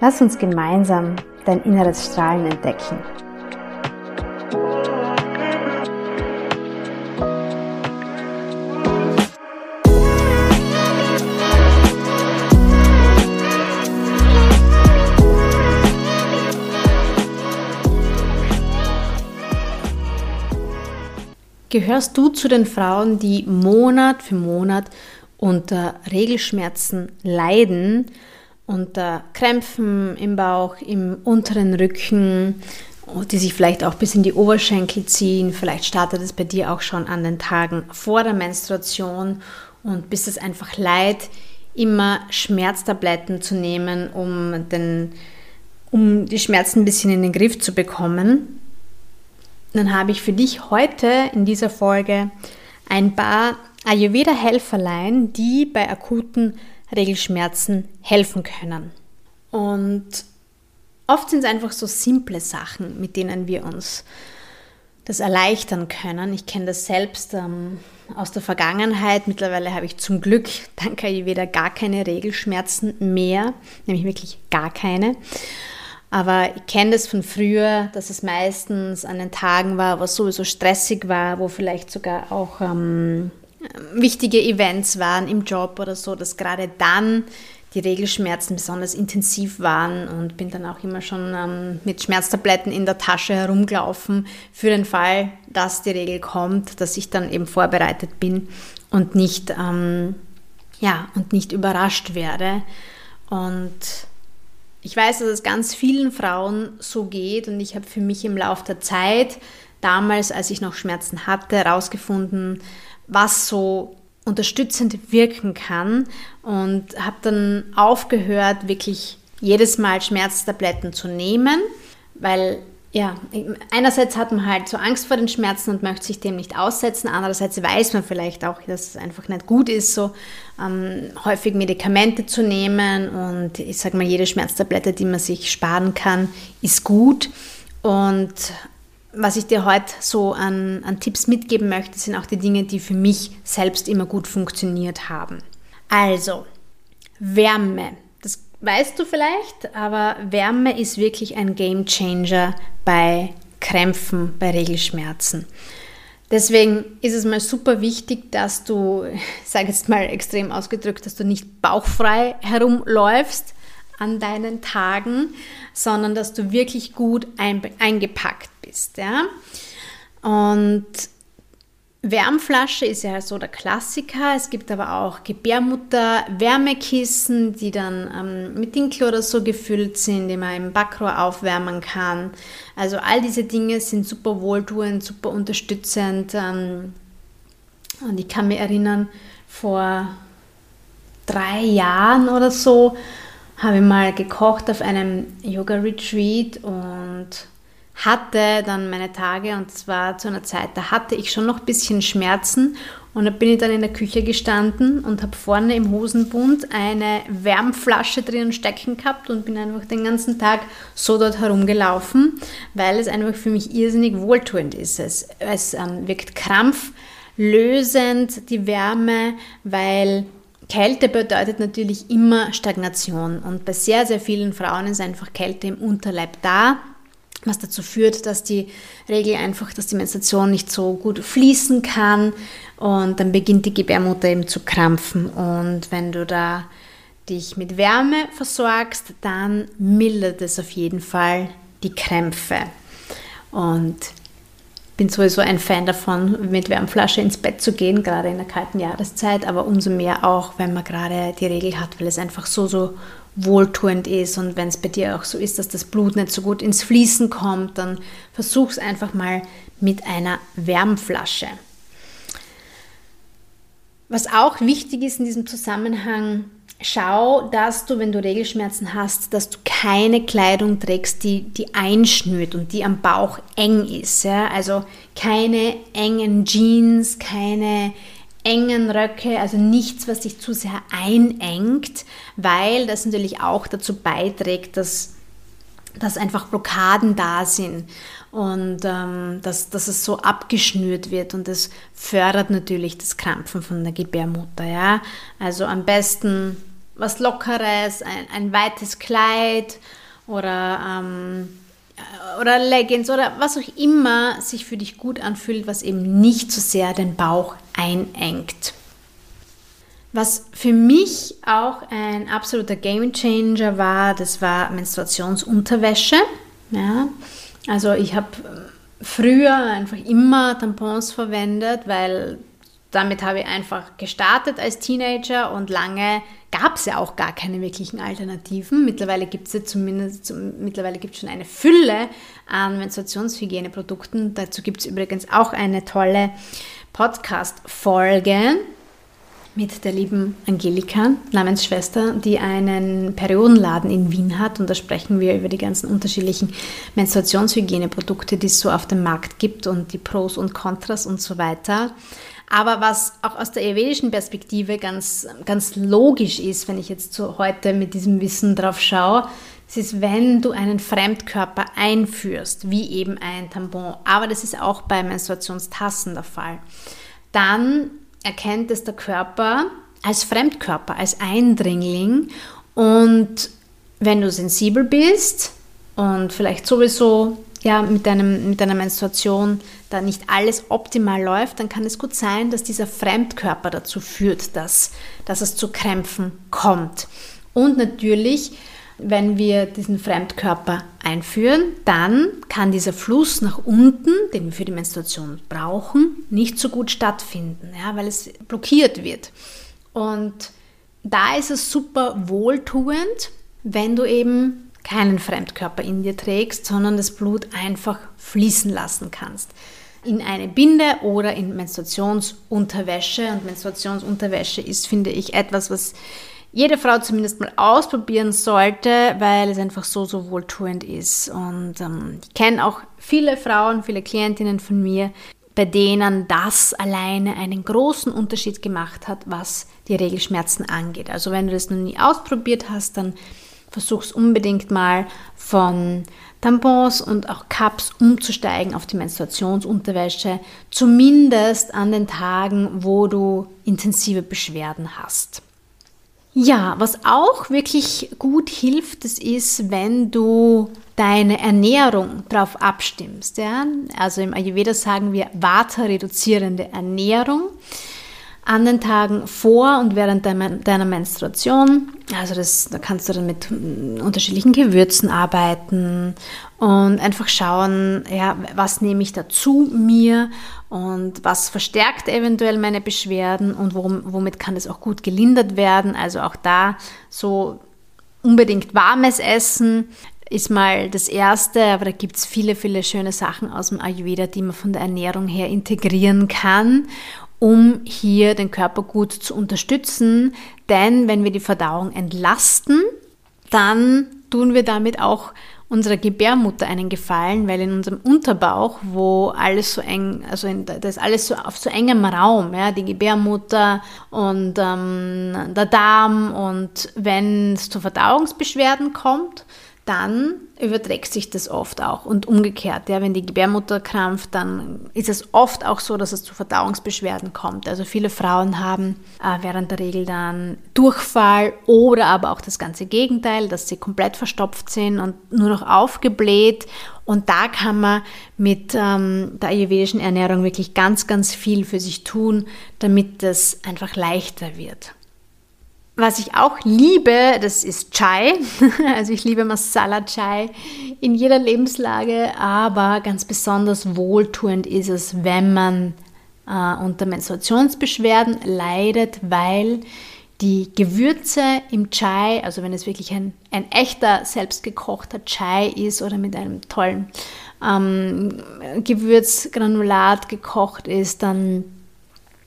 Lass uns gemeinsam dein inneres Strahlen entdecken. Gehörst du zu den Frauen, die Monat für Monat unter Regelschmerzen leiden, unter Krämpfen im Bauch, im unteren Rücken, die sich vielleicht auch bis in die Oberschenkel ziehen. Vielleicht startet es bei dir auch schon an den Tagen vor der Menstruation und bist es einfach leid, immer Schmerztabletten zu nehmen, um, den, um die Schmerzen ein bisschen in den Griff zu bekommen dann habe ich für dich heute in dieser Folge ein paar Ayurveda-Helferlein, die bei akuten Regelschmerzen helfen können. Und oft sind es einfach so simple Sachen, mit denen wir uns das erleichtern können. Ich kenne das selbst ähm, aus der Vergangenheit. Mittlerweile habe ich zum Glück dank Ayurveda gar keine Regelschmerzen mehr, nämlich wirklich gar keine. Aber ich kenne das von früher, dass es meistens an den Tagen war, wo es sowieso stressig war, wo vielleicht sogar auch ähm, wichtige Events waren im Job oder so, dass gerade dann die Regelschmerzen besonders intensiv waren und bin dann auch immer schon ähm, mit Schmerztabletten in der Tasche herumgelaufen für den Fall, dass die Regel kommt, dass ich dann eben vorbereitet bin und nicht, ähm, ja, und nicht überrascht werde. Und ich weiß, dass es ganz vielen Frauen so geht und ich habe für mich im Laufe der Zeit, damals, als ich noch Schmerzen hatte, herausgefunden, was so unterstützend wirken kann und habe dann aufgehört, wirklich jedes Mal Schmerztabletten zu nehmen, weil ja, einerseits hat man halt so Angst vor den Schmerzen und möchte sich dem nicht aussetzen. Andererseits weiß man vielleicht auch, dass es einfach nicht gut ist, so ähm, häufig Medikamente zu nehmen. Und ich sage mal, jede Schmerztablette, die man sich sparen kann, ist gut. Und was ich dir heute so an, an Tipps mitgeben möchte, sind auch die Dinge, die für mich selbst immer gut funktioniert haben. Also, Wärme weißt du vielleicht, aber Wärme ist wirklich ein Game Changer bei Krämpfen, bei Regelschmerzen. Deswegen ist es mal super wichtig, dass du, ich sage jetzt mal extrem ausgedrückt, dass du nicht bauchfrei herumläufst an deinen Tagen, sondern dass du wirklich gut eingepackt bist. Ja? Und Wärmflasche ist ja so der Klassiker. Es gibt aber auch Gebärmutter-Wärmekissen, die dann ähm, mit Dinkel oder so gefüllt sind, die man im Backrohr aufwärmen kann. Also all diese Dinge sind super wohltuend, super unterstützend. Ähm, und ich kann mich erinnern, vor drei Jahren oder so habe ich mal gekocht auf einem Yoga-Retreat und hatte dann meine Tage und zwar zu einer Zeit, da hatte ich schon noch ein bisschen Schmerzen und da bin ich dann in der Küche gestanden und habe vorne im Hosenbund eine Wärmflasche drinnen stecken gehabt und bin einfach den ganzen Tag so dort herumgelaufen, weil es einfach für mich irrsinnig wohltuend ist. Es, es ähm, wirkt krampflösend, die Wärme, weil Kälte bedeutet natürlich immer Stagnation. Und bei sehr, sehr vielen Frauen ist einfach Kälte im Unterleib da was dazu führt, dass die Regel einfach, dass die Menstruation nicht so gut fließen kann. Und dann beginnt die Gebärmutter eben zu krampfen. Und wenn du da dich mit Wärme versorgst, dann mildert es auf jeden Fall die Krämpfe. Und bin sowieso ein Fan davon, mit Wärmflasche ins Bett zu gehen, gerade in der kalten Jahreszeit, aber umso mehr auch, wenn man gerade die Regel hat, weil es einfach so, so wohltuend ist und wenn es bei dir auch so ist, dass das Blut nicht so gut ins Fließen kommt, dann versuch es einfach mal mit einer Wärmflasche. Was auch wichtig ist in diesem Zusammenhang, schau, dass du, wenn du Regelschmerzen hast, dass du keine Kleidung trägst, die, die einschnürt und die am Bauch eng ist. Ja? Also keine engen Jeans, keine engen Röcke, also nichts, was dich zu sehr einengt, weil das natürlich auch dazu beiträgt, dass, dass einfach Blockaden da sind und ähm, dass, dass es so abgeschnürt wird und das fördert natürlich das Krampfen von der Gebärmutter. Ja? Also am besten was Lockeres, ein, ein weites Kleid oder, ähm, oder Leggings oder was auch immer sich für dich gut anfühlt, was eben nicht so sehr den Bauch einengt. Was für mich auch ein absoluter Gamechanger war, das war Menstruationsunterwäsche. Ja, also ich habe früher einfach immer Tampons verwendet, weil damit habe ich einfach gestartet als Teenager und lange gab es ja auch gar keine wirklichen Alternativen. Mittlerweile gibt es ja zumindest, mittlerweile gibt schon eine Fülle an Menstruationshygieneprodukten. Dazu gibt es übrigens auch eine tolle Podcast-Folge mit der lieben Angelika, Namensschwester, die einen Periodenladen in Wien hat. Und da sprechen wir über die ganzen unterschiedlichen Menstruationshygieneprodukte, die es so auf dem Markt gibt und die Pros und Kontras und so weiter. Aber was auch aus der ayurvedischen Perspektive ganz, ganz logisch ist, wenn ich jetzt so heute mit diesem Wissen drauf schaue, es ist, wenn du einen Fremdkörper einführst, wie eben ein Tampon, aber das ist auch bei Menstruationstassen der Fall, dann erkennt es der Körper als Fremdkörper, als Eindringling. Und wenn du sensibel bist und vielleicht sowieso ja, mit, deinem, mit deiner Menstruation da nicht alles optimal läuft, dann kann es gut sein, dass dieser Fremdkörper dazu führt, dass, dass es zu Krämpfen kommt. Und natürlich, wenn wir diesen Fremdkörper einführen, dann kann dieser Fluss nach unten, den wir für die Menstruation brauchen, nicht so gut stattfinden, ja, weil es blockiert wird. Und da ist es super wohltuend, wenn du eben keinen Fremdkörper in dir trägst, sondern das Blut einfach fließen lassen kannst. In eine Binde oder in Menstruationsunterwäsche. Und Menstruationsunterwäsche ist, finde ich, etwas, was jede Frau zumindest mal ausprobieren sollte, weil es einfach so, so wohltuend ist. Und ähm, ich kenne auch viele Frauen, viele Klientinnen von mir, bei denen das alleine einen großen Unterschied gemacht hat, was die Regelschmerzen angeht. Also wenn du das noch nie ausprobiert hast, dann versuch's unbedingt mal von Tampons und auch Cups umzusteigen auf die Menstruationsunterwäsche, zumindest an den Tagen, wo du intensive Beschwerden hast. Ja, was auch wirklich gut hilft, das ist, wenn du deine Ernährung darauf abstimmst. Ja? Also im Ayurveda sagen wir Vata-reduzierende Ernährung an den Tagen vor und während deiner Menstruation. Also das, da kannst du dann mit unterschiedlichen Gewürzen arbeiten und einfach schauen, ja, was nehme ich dazu mir und was verstärkt eventuell meine Beschwerden und worum, womit kann es auch gut gelindert werden. Also auch da so unbedingt warmes Essen ist mal das Erste, aber da gibt es viele, viele schöne Sachen aus dem Ayurveda, die man von der Ernährung her integrieren kann um hier den Körper gut zu unterstützen. Denn wenn wir die Verdauung entlasten, dann tun wir damit auch unserer Gebärmutter einen Gefallen, weil in unserem Unterbauch, wo alles so eng, also in, das ist alles so auf so engem Raum, ja, die Gebärmutter und ähm, der Darm und wenn es zu Verdauungsbeschwerden kommt, dann überträgt sich das oft auch. Und umgekehrt, ja, wenn die Gebärmutter krampft, dann ist es oft auch so, dass es zu Verdauungsbeschwerden kommt. Also viele Frauen haben äh, während der Regel dann Durchfall oder aber auch das ganze Gegenteil, dass sie komplett verstopft sind und nur noch aufgebläht. Und da kann man mit ähm, der ayurvedischen Ernährung wirklich ganz, ganz viel für sich tun, damit es einfach leichter wird. Was ich auch liebe, das ist Chai. Also ich liebe Masala Chai in jeder Lebenslage, aber ganz besonders wohltuend ist es, wenn man äh, unter Menstruationsbeschwerden leidet, weil die Gewürze im Chai, also wenn es wirklich ein, ein echter, selbstgekochter Chai ist oder mit einem tollen ähm, Gewürzgranulat gekocht ist, dann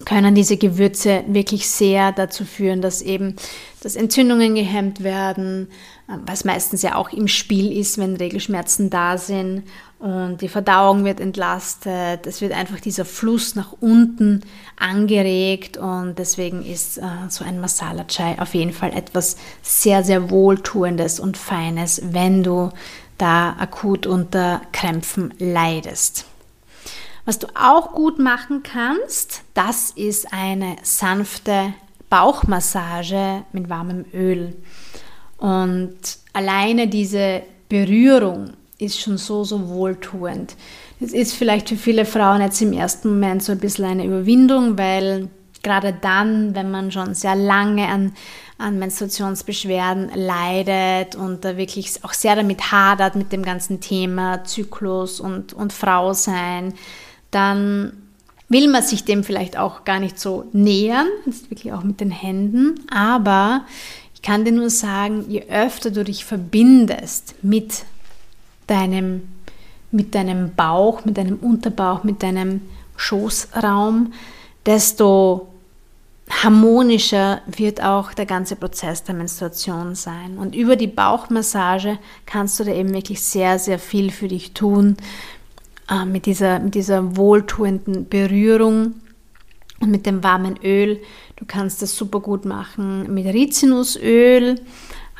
können diese Gewürze wirklich sehr dazu führen, dass eben dass Entzündungen gehemmt werden, ähm, was meistens ja auch im Spiel ist, wenn Regelschmerzen da sind und die Verdauung wird entlastet. Es wird einfach dieser Fluss nach unten angeregt und deswegen ist äh, so ein Masala Chai auf jeden Fall etwas sehr, sehr Wohltuendes und Feines, wenn du da akut unter Krämpfen leidest. Was du auch gut machen kannst, das ist eine sanfte Bauchmassage mit warmem Öl. Und alleine diese Berührung ist schon so, so wohltuend. Das ist vielleicht für viele Frauen jetzt im ersten Moment so ein bisschen eine Überwindung, weil gerade dann, wenn man schon sehr lange an, an Menstruationsbeschwerden leidet und da wirklich auch sehr damit hadert mit dem ganzen Thema Zyklus und, und Frau sein, dann will man sich dem vielleicht auch gar nicht so nähern, ist wirklich auch mit den Händen, aber ich kann dir nur sagen, je öfter du dich verbindest mit deinem, mit deinem Bauch, mit deinem Unterbauch, mit deinem Schoßraum, desto harmonischer wird auch der ganze Prozess der Menstruation sein. Und über die Bauchmassage kannst du da eben wirklich sehr, sehr viel für dich tun, äh, mit, dieser, mit dieser wohltuenden Berührung und mit dem warmen Öl. Du kannst das super gut machen mit Rizinusöl,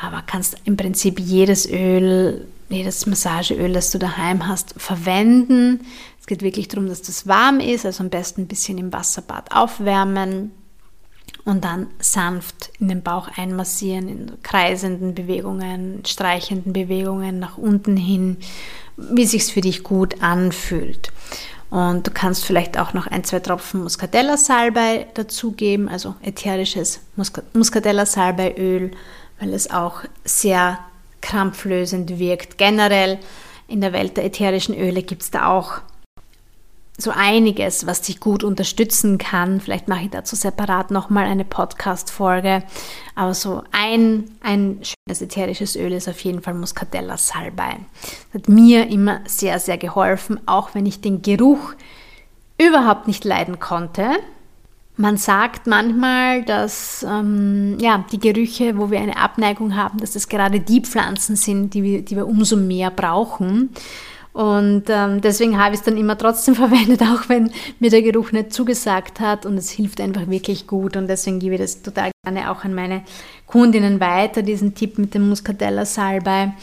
aber kannst im Prinzip jedes Öl jedes Massageöl, das du daheim hast, verwenden. Es geht wirklich darum, dass das warm ist, also am besten ein bisschen im Wasserbad aufwärmen und dann sanft in den Bauch einmassieren, in kreisenden Bewegungen, streichenden Bewegungen nach unten hin, wie sich's für dich gut anfühlt. Und du kannst vielleicht auch noch ein, zwei Tropfen Muscatella-Salbei dazugeben, also ätherisches Muscatella-Salbeiöl, weil es auch sehr krampflösend wirkt. Generell in der Welt der ätherischen Öle gibt es da auch so einiges, was dich gut unterstützen kann. Vielleicht mache ich dazu separat nochmal eine Podcast-Folge. Aber so ein, ein schönes ätherisches Öl ist auf jeden Fall Muscatella Salbei. Das hat mir immer sehr, sehr geholfen, auch wenn ich den Geruch überhaupt nicht leiden konnte. Man sagt manchmal, dass ähm, ja, die Gerüche, wo wir eine Abneigung haben, dass das gerade die Pflanzen sind, die wir, die wir umso mehr brauchen. Und ähm, deswegen habe ich es dann immer trotzdem verwendet, auch wenn mir der Geruch nicht zugesagt hat. Und es hilft einfach wirklich gut. Und deswegen gebe ich das total gerne auch an meine Kundinnen weiter, diesen Tipp mit dem Muscatella Salbei.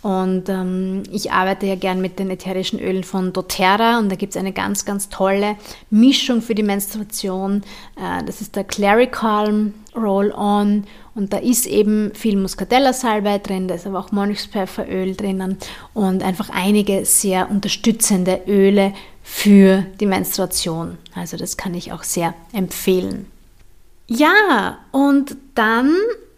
Und ähm, ich arbeite ja gern mit den ätherischen Ölen von doTERRA und da gibt es eine ganz, ganz tolle Mischung für die Menstruation. Äh, das ist der Clary Calm Roll-On und da ist eben viel Muscatella-Salbei drin, da ist aber auch Mönchspfefferöl drinnen und einfach einige sehr unterstützende Öle für die Menstruation. Also das kann ich auch sehr empfehlen. Ja, und dann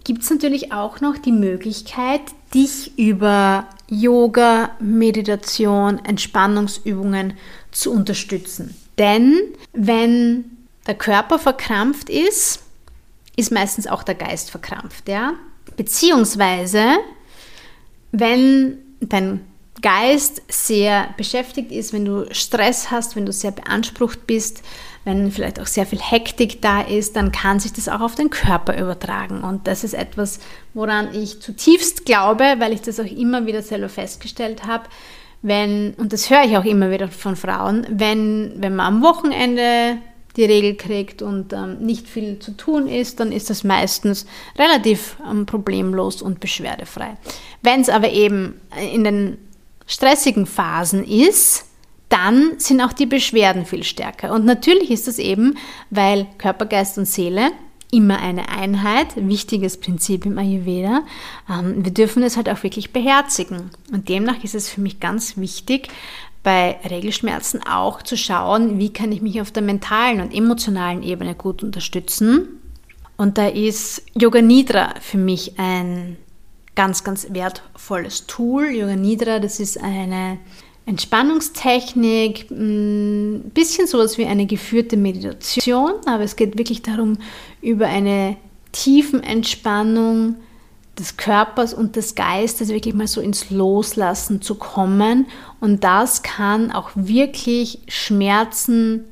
gibt es natürlich auch noch die Möglichkeit, dich über Yoga, Meditation, Entspannungsübungen zu unterstützen. Denn wenn der Körper verkrampft ist, ist meistens auch der Geist verkrampft, ja? Beziehungsweise, wenn dein Geist sehr beschäftigt ist, wenn du Stress hast, wenn du sehr beansprucht bist, wenn vielleicht auch sehr viel Hektik da ist, dann kann sich das auch auf den Körper übertragen. Und das ist etwas, woran ich zutiefst glaube, weil ich das auch immer wieder selber festgestellt habe. Wenn, und das höre ich auch immer wieder von Frauen, wenn, wenn man am Wochenende die Regel kriegt und ähm, nicht viel zu tun ist, dann ist das meistens relativ ähm, problemlos und beschwerdefrei. Wenn es aber eben in den stressigen Phasen ist, dann sind auch die Beschwerden viel stärker. Und natürlich ist das eben, weil Körper, Geist und Seele immer eine Einheit, wichtiges Prinzip im Ayurveda. Ähm, wir dürfen es halt auch wirklich beherzigen. Und demnach ist es für mich ganz wichtig, bei Regelschmerzen auch zu schauen, wie kann ich mich auf der mentalen und emotionalen Ebene gut unterstützen. Und da ist Yoga Nidra für mich ein ganz, ganz wertvolles Tool. Yoga Nidra, das ist eine Entspannungstechnik, ein bisschen sowas wie eine geführte Meditation, aber es geht wirklich darum, über eine tiefen Entspannung des Körpers und des Geistes wirklich mal so ins Loslassen zu kommen. Und das kann auch wirklich Schmerzen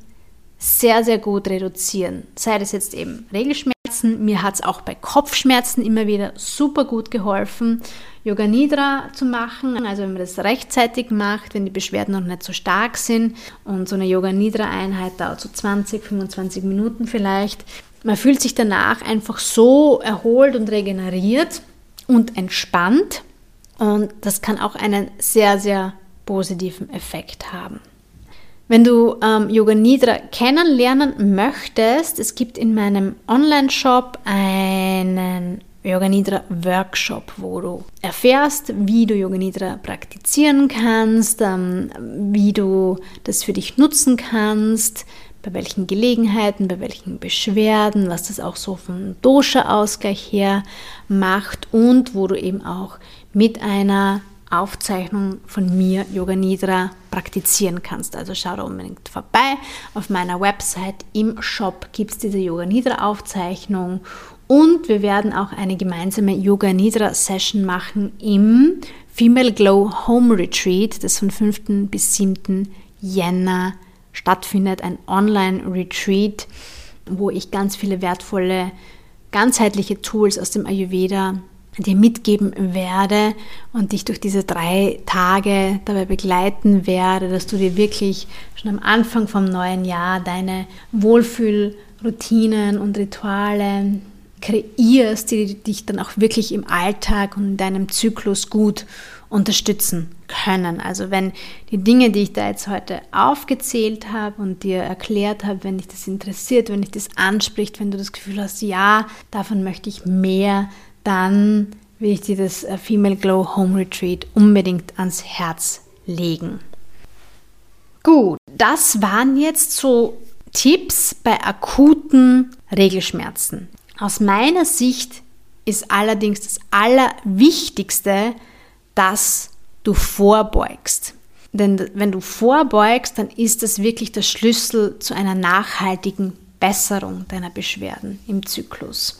sehr, sehr gut reduzieren. Sei das jetzt eben Regelschmerzen, mir hat es auch bei Kopfschmerzen immer wieder super gut geholfen, Yoga Nidra zu machen. Also wenn man das rechtzeitig macht, wenn die Beschwerden noch nicht so stark sind und so eine Yoga Nidra Einheit dauert so 20, 25 Minuten vielleicht. Man fühlt sich danach einfach so erholt und regeneriert und entspannt und das kann auch einen sehr, sehr positiven Effekt haben. Wenn du ähm, Yoga Nidra kennenlernen möchtest, es gibt in meinem Online-Shop einen Yoga Nidra Workshop, wo du erfährst, wie du Yoga Nidra praktizieren kannst, ähm, wie du das für dich nutzen kannst, bei welchen Gelegenheiten, bei welchen Beschwerden, was das auch so vom Dosha-Ausgleich her macht und wo du eben auch mit einer Aufzeichnung von mir Yoga Nidra praktizieren kannst. Also schau da unbedingt vorbei. Auf meiner Website im Shop gibt es diese Yoga Nidra Aufzeichnung und wir werden auch eine gemeinsame Yoga Nidra Session machen im Female Glow Home Retreat, das von 5. bis 7. Jänner stattfindet. Ein Online-Retreat, wo ich ganz viele wertvolle, ganzheitliche Tools aus dem Ayurveda dir mitgeben werde und dich durch diese drei Tage dabei begleiten werde, dass du dir wirklich schon am Anfang vom neuen Jahr deine Wohlfühlroutinen und Rituale kreierst, die dich dann auch wirklich im Alltag und in deinem Zyklus gut unterstützen können. Also wenn die Dinge, die ich da jetzt heute aufgezählt habe und dir erklärt habe, wenn dich das interessiert, wenn dich das anspricht, wenn du das Gefühl hast, ja, davon möchte ich mehr, dann will ich dir das äh, Female Glow Home Retreat unbedingt ans Herz legen. Gut, das waren jetzt so Tipps bei akuten Regelschmerzen. Aus meiner Sicht ist allerdings das Allerwichtigste, dass du vorbeugst. Denn wenn du vorbeugst, dann ist das wirklich der Schlüssel zu einer nachhaltigen Besserung deiner Beschwerden im Zyklus.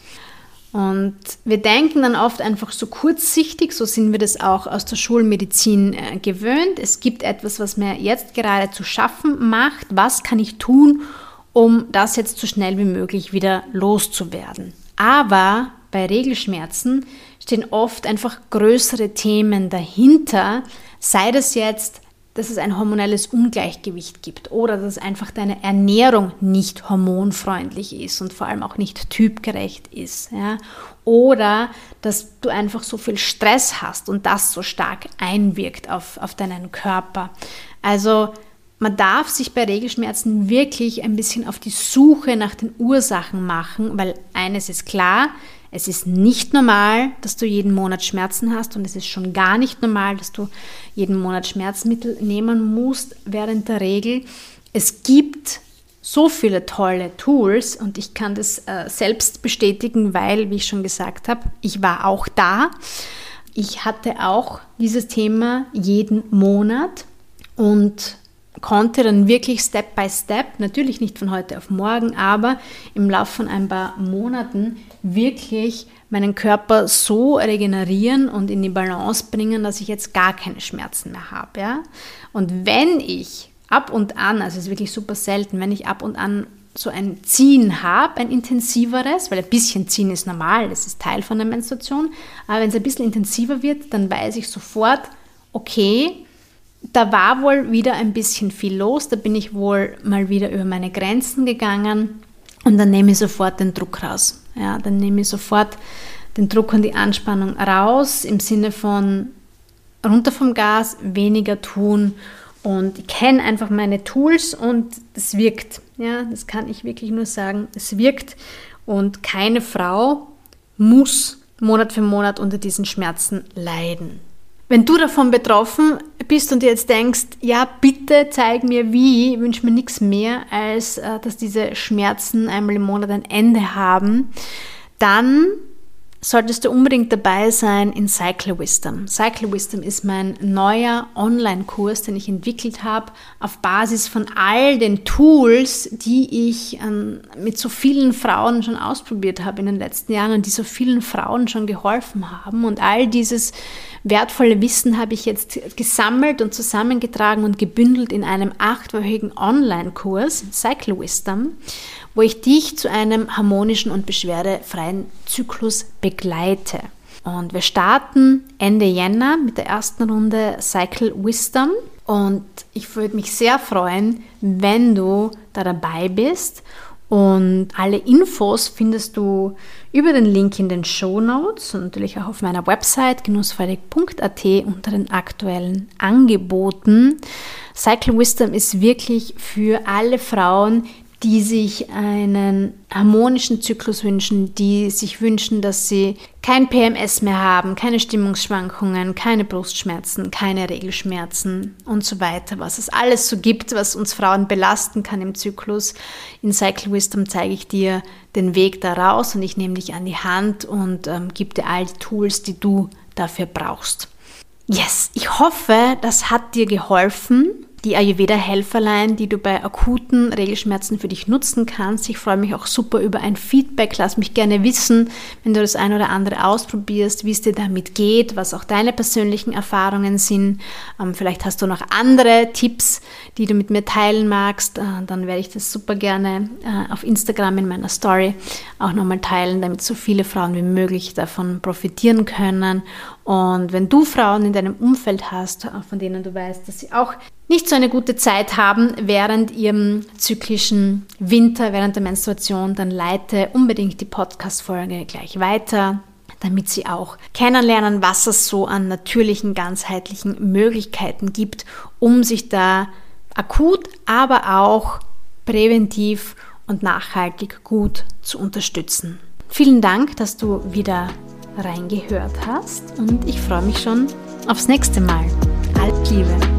Und wir denken dann oft einfach so kurzsichtig, so sind wir das auch aus der Schulmedizin äh, gewöhnt. Es gibt etwas, was mir jetzt gerade zu schaffen macht. Was kann ich tun, um das jetzt so schnell wie möglich wieder loszuwerden? Aber bei Regelschmerzen stehen oft einfach größere Themen dahinter, sei das jetzt dass es ein hormonelles Ungleichgewicht gibt oder dass einfach deine Ernährung nicht hormonfreundlich ist und vor allem auch nicht typgerecht ist. Ja? Oder dass du einfach so viel Stress hast und das so stark einwirkt auf, auf deinen Körper. Also man darf sich bei Regelschmerzen wirklich ein bisschen auf die Suche nach den Ursachen machen, weil eines ist klar, es ist nicht normal, dass du jeden Monat Schmerzen hast und es ist schon gar nicht normal, dass du jeden Monat Schmerzmittel nehmen musst während der Regel. Es gibt so viele tolle Tools und ich kann das äh, selbst bestätigen, weil, wie ich schon gesagt habe, ich war auch da. Ich hatte auch dieses Thema jeden Monat und konnte dann wirklich Step by Step, natürlich nicht von heute auf morgen, aber im Laufe von ein paar Monaten wirklich meinen Körper so regenerieren und in die Balance bringen, dass ich jetzt gar keine Schmerzen mehr habe. Ja? Und wenn ich ab und an, also es ist wirklich super selten, wenn ich ab und an so ein Ziehen habe, ein intensiveres, weil ein bisschen Ziehen ist normal, das ist Teil von der Menstruation, aber wenn es ein bisschen intensiver wird, dann weiß ich sofort, okay, da war wohl wieder ein bisschen viel los, da bin ich wohl mal wieder über meine Grenzen gegangen und dann nehme ich sofort den Druck raus. Ja, dann nehme ich sofort den Druck und die Anspannung raus im Sinne von runter vom Gas, weniger tun und ich kenne einfach meine Tools und es wirkt. Ja, das kann ich wirklich nur sagen. Es wirkt und keine Frau muss Monat für Monat unter diesen Schmerzen leiden. Wenn du davon betroffen bist und jetzt denkst, ja, bitte zeig mir wie, ich wünsche mir nichts mehr, als äh, dass diese Schmerzen einmal im Monat ein Ende haben, dann solltest du unbedingt dabei sein in Cycle Wisdom. Cycle Wisdom ist mein neuer Online-Kurs, den ich entwickelt habe auf Basis von all den Tools, die ich ähm, mit so vielen Frauen schon ausprobiert habe in den letzten Jahren und die so vielen Frauen schon geholfen haben. Und all dieses wertvolle Wissen habe ich jetzt gesammelt und zusammengetragen und gebündelt in einem achtwöchigen Online-Kurs, Cycle Wisdom wo ich dich zu einem harmonischen und beschwerdefreien Zyklus begleite. Und wir starten Ende Jänner mit der ersten Runde Cycle Wisdom. Und ich würde mich sehr freuen, wenn du da dabei bist. Und alle Infos findest du über den Link in den Show Notes und natürlich auch auf meiner Website genussfreudig.at unter den aktuellen Angeboten. Cycle Wisdom ist wirklich für alle Frauen, die sich einen harmonischen Zyklus wünschen, die sich wünschen, dass sie kein PMS mehr haben, keine Stimmungsschwankungen, keine Brustschmerzen, keine Regelschmerzen und so weiter. Was es alles so gibt, was uns Frauen belasten kann im Zyklus. In Cycle Wisdom zeige ich dir den Weg da und ich nehme dich an die Hand und ähm, gebe dir all die Tools, die du dafür brauchst. Yes, ich hoffe, das hat dir geholfen die Ayurveda-Helferlein, die du bei akuten Regelschmerzen für dich nutzen kannst. Ich freue mich auch super über ein Feedback. Lass mich gerne wissen, wenn du das ein oder andere ausprobierst, wie es dir damit geht, was auch deine persönlichen Erfahrungen sind. Ähm, vielleicht hast du noch andere Tipps, die du mit mir teilen magst. Äh, dann werde ich das super gerne äh, auf Instagram in meiner Story auch nochmal teilen, damit so viele Frauen wie möglich davon profitieren können. Und wenn du Frauen in deinem Umfeld hast, äh, von denen du weißt, dass sie auch nicht so eine gute Zeit haben während ihrem zyklischen Winter, während der Menstruation, dann leite unbedingt die Podcast-Folge gleich weiter, damit sie auch kennenlernen, was es so an natürlichen, ganzheitlichen Möglichkeiten gibt, um sich da akut, aber auch präventiv und nachhaltig gut zu unterstützen. Vielen Dank, dass du wieder reingehört hast und ich freue mich schon aufs nächste Mal. Alt Liebe!